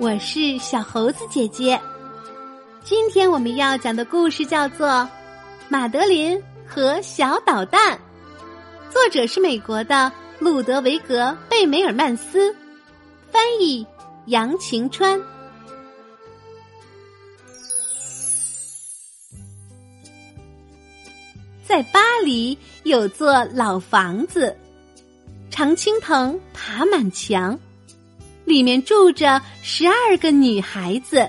我是小猴子姐姐。今天我们要讲的故事叫做《马德琳和小捣蛋》，作者是美国的路德维格·贝梅尔曼斯，翻译杨晴川。在巴黎有座老房子，常青藤爬满墙，里面住着十二个女孩子。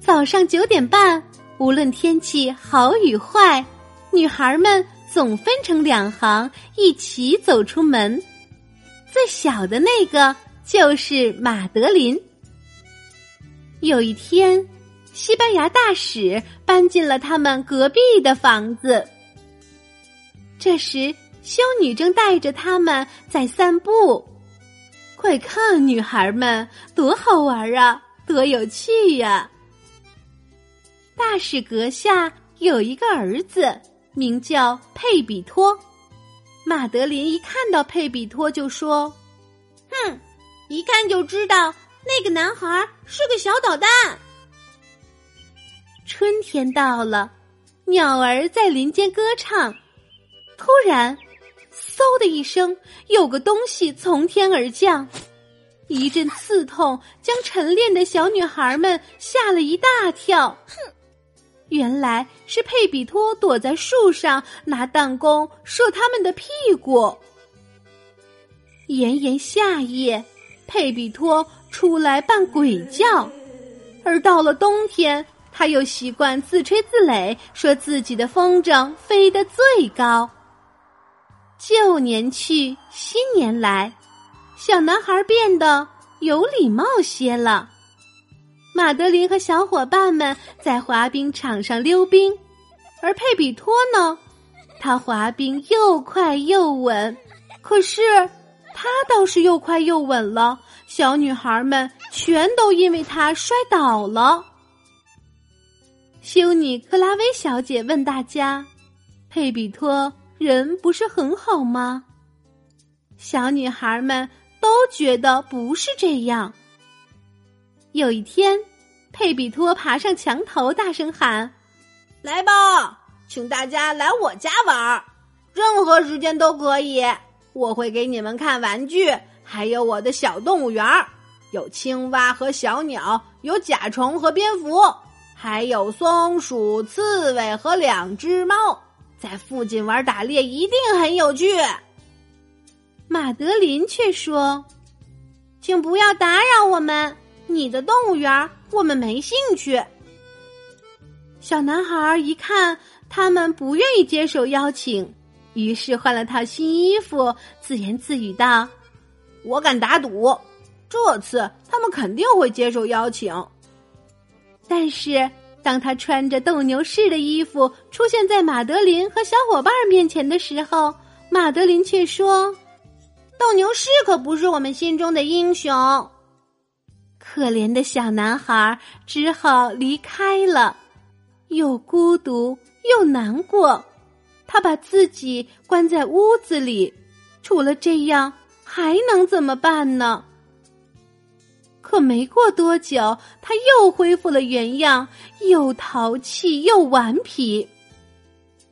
早上九点半，无论天气好与坏，女孩们总分成两行，一起走出门。最小的那个就是马德琳。有一天。西班牙大使搬进了他们隔壁的房子。这时，修女正带着他们在散步。快看，女孩们多好玩啊，多有趣呀！大使阁下有一个儿子，名叫佩比托。马德琳一看到佩比托，就说：“哼，一看就知道那个男孩是个小捣蛋。”春天到了，鸟儿在林间歌唱。突然，嗖的一声，有个东西从天而降，一阵刺痛将晨练的小女孩们吓了一大跳。哼，原来是佩比托躲在树上拿弹弓射他们的屁股。炎炎夏夜，佩比托出来扮鬼叫，而到了冬天。他又习惯自吹自擂，说自己的风筝飞得最高。旧年去，新年来，小男孩变得有礼貌些了。马德琳和小伙伴们在滑冰场上溜冰，而佩比托呢，他滑冰又快又稳，可是他倒是又快又稳了，小女孩们全都因为他摔倒了。修女克拉薇小姐问大家：“佩比托人不是很好吗？”小女孩们都觉得不是这样。有一天，佩比托爬上墙头，大声喊：“来吧，请大家来我家玩儿，任何时间都可以。我会给你们看玩具，还有我的小动物园儿，有青蛙和小鸟，有甲虫和蝙蝠。”还有松鼠、刺猬和两只猫，在附近玩打猎一定很有趣。马德琳却说：“请不要打扰我们，你的动物园我们没兴趣。”小男孩一看他们不愿意接受邀请，于是换了套新衣服，自言自语道：“我敢打赌，这次他们肯定会接受邀请。”但是，当他穿着斗牛士的衣服出现在马德琳和小伙伴面前的时候，马德琳却说：“斗牛士可不是我们心中的英雄。”可怜的小男孩只好离开了，又孤独又难过。他把自己关在屋子里，除了这样，还能怎么办呢？可没过多久，他又恢复了原样，又淘气又顽皮。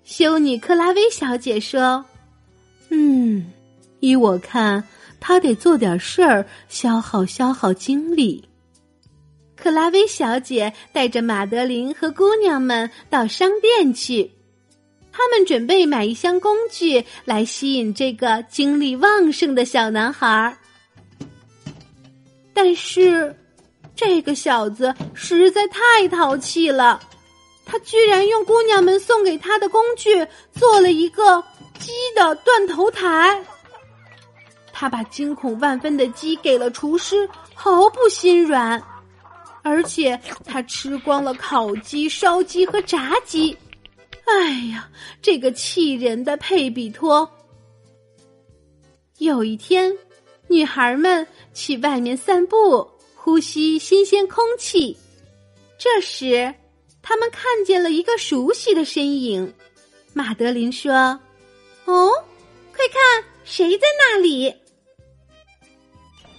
修女克拉薇小姐说：“嗯，依我看，他得做点事儿，消耗消耗精力。”克拉薇小姐带着马德琳和姑娘们到商店去，他们准备买一箱工具来吸引这个精力旺盛的小男孩儿。但是，这个小子实在太淘气了。他居然用姑娘们送给他的工具做了一个鸡的断头台。他把惊恐万分的鸡给了厨师，毫不心软。而且他吃光了烤鸡、烧鸡和炸鸡。哎呀，这个气人的佩比托！有一天。女孩们去外面散步，呼吸新鲜空气。这时，他们看见了一个熟悉的身影。马德琳说：“哦，快看，谁在那里？”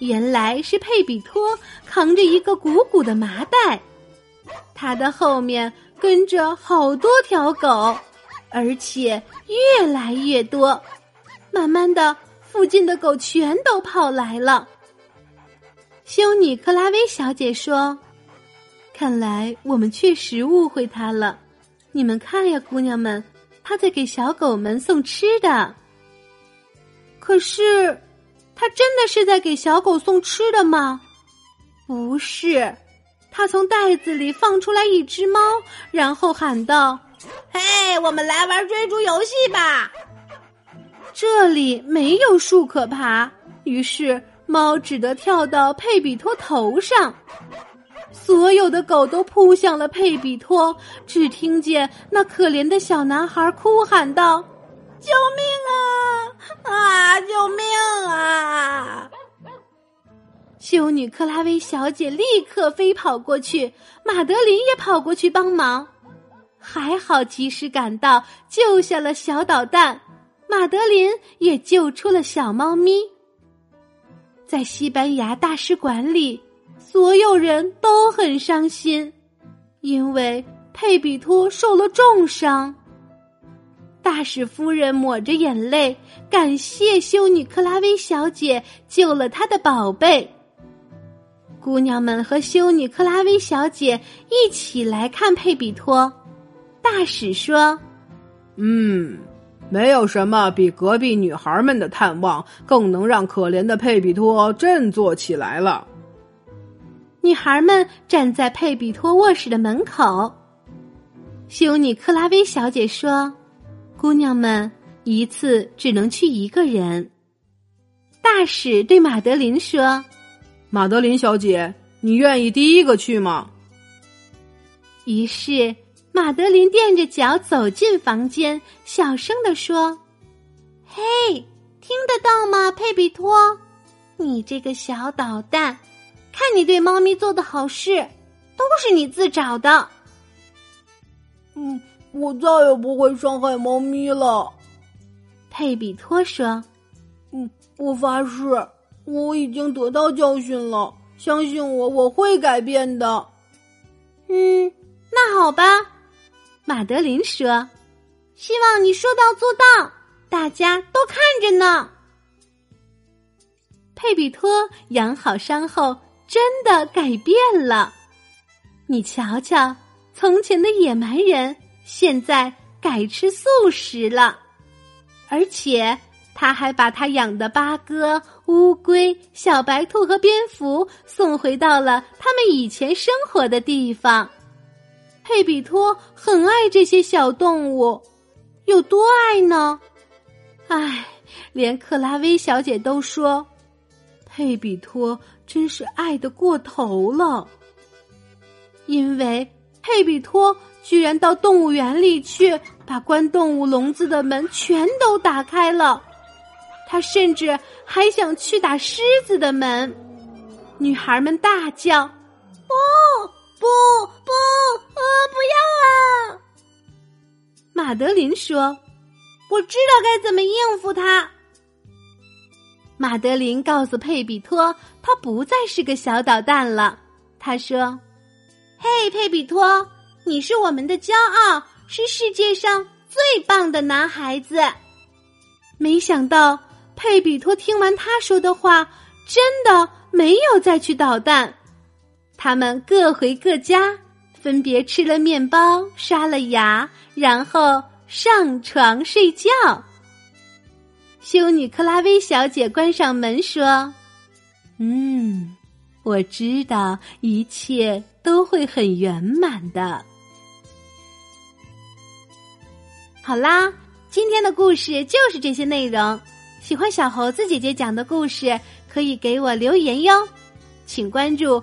原来是佩比托扛着一个鼓鼓的麻袋，他的后面跟着好多条狗，而且越来越多。慢慢的，附近的狗全都跑来了。修女克拉薇小姐说：“看来我们确实误会他了。你们看呀，姑娘们，他在给小狗们送吃的。可是。”他真的是在给小狗送吃的吗？不是，他从袋子里放出来一只猫，然后喊道：“嘿，我们来玩追逐游戏吧！”这里没有树可爬，于是猫只得跳到佩比托头上。所有的狗都扑向了佩比托，只听见那可怜的小男孩哭喊道。救命啊！啊！救命啊！修女克拉薇小姐立刻飞跑过去，马德琳也跑过去帮忙，还好及时赶到，救下了小捣蛋。马德琳也救出了小猫咪。在西班牙大使馆里，所有人都很伤心，因为佩比托受了重伤。大使夫人抹着眼泪，感谢修女克拉薇小姐救了她的宝贝。姑娘们和修女克拉薇小姐一起来看佩比托。大使说：“嗯，没有什么比隔壁女孩们的探望更能让可怜的佩比托振作起来了。”女孩们站在佩比托卧室的门口。修女克拉薇小姐说。姑娘们一次只能去一个人。大使对马德琳说：“马德琳小姐，你愿意第一个去吗？”于是马德琳垫着脚走进房间，小声地说：“嘿，听得到吗，佩比托？你这个小捣蛋，看你对猫咪做的好事，都是你自找的。”嗯。我再也不会伤害猫咪了，佩比托说：“嗯，我发誓，我已经得到教训了，相信我，我会改变的。”嗯，那好吧，马德琳说：“希望你说到做到，大家都看着呢。”佩比托养好伤后，真的改变了。你瞧瞧，从前的野蛮人。现在改吃素食了，而且他还把他养的八哥、乌龟、小白兔和蝙蝠送回到了他们以前生活的地方。佩比托很爱这些小动物，有多爱呢？唉，连克拉薇小姐都说，佩比托真是爱的过头了，因为佩比托。居然到动物园里去，把关动物笼子的门全都打开了。他甚至还想去打狮子的门。女孩们大叫：“哦不不！啊，不要啊！”马德琳说：“我知道该怎么应付他。”马德琳告诉佩比托，他不再是个小捣蛋了。他说：“嘿，佩比托。”你是我们的骄傲，是世界上最棒的男孩子。没想到佩比托听完他说的话，真的没有再去捣蛋。他们各回各家，分别吃了面包，刷了牙，然后上床睡觉。修女克拉薇小姐关上门说：“嗯，我知道一切都会很圆满的。”好啦，今天的故事就是这些内容。喜欢小猴子姐姐讲的故事，可以给我留言哟。请关注